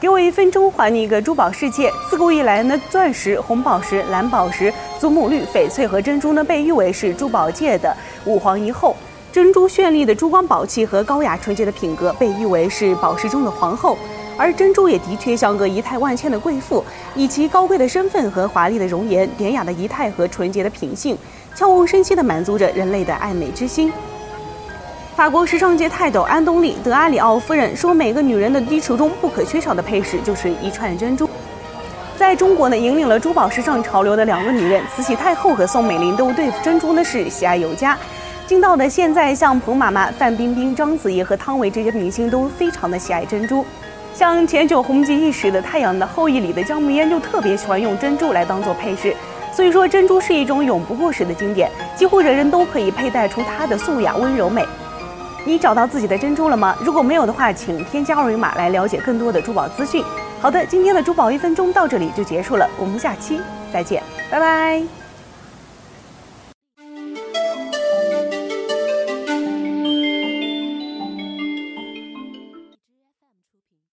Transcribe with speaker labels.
Speaker 1: 给我一分钟，还你一个珠宝世界。自古以来呢，钻石、红宝石、蓝宝石、祖母绿、翡翠和珍珠呢，被誉为是珠宝界的五皇一后。珍珠绚丽的珠光宝气和高雅纯洁的品格，被誉为是宝石中的皇后。而珍珠也的确像个仪态万千的贵妇，以其高贵的身份和华丽的容颜、典雅的仪态和纯洁的品性，悄无声息地满足着人类的爱美之心。法国时尚界泰斗安东尼·德阿里奥夫人说：“每个女人的衣橱中不可缺少的配饰就是一串珍珠。”在中国呢，引领了珠宝时尚潮流的两个女人慈禧太后和宋美龄都对珍珠呢是喜爱有加。近到的现在，像彭妈妈、范冰冰、章子怡和汤唯这些明星都非常的喜爱珍珠。像前久红极一时的《太阳的后裔》里的姜暮烟就特别喜欢用珍珠来当做配饰。所以说，珍珠是一种永不过时的经典，几乎人人都可以佩戴出它的素雅温柔美。你找到自己的珍珠了吗？如果没有的话，请添加二维码来了解更多的珠宝资讯。好的，今天的珠宝一分钟到这里就结束了，我们下期再见，拜拜。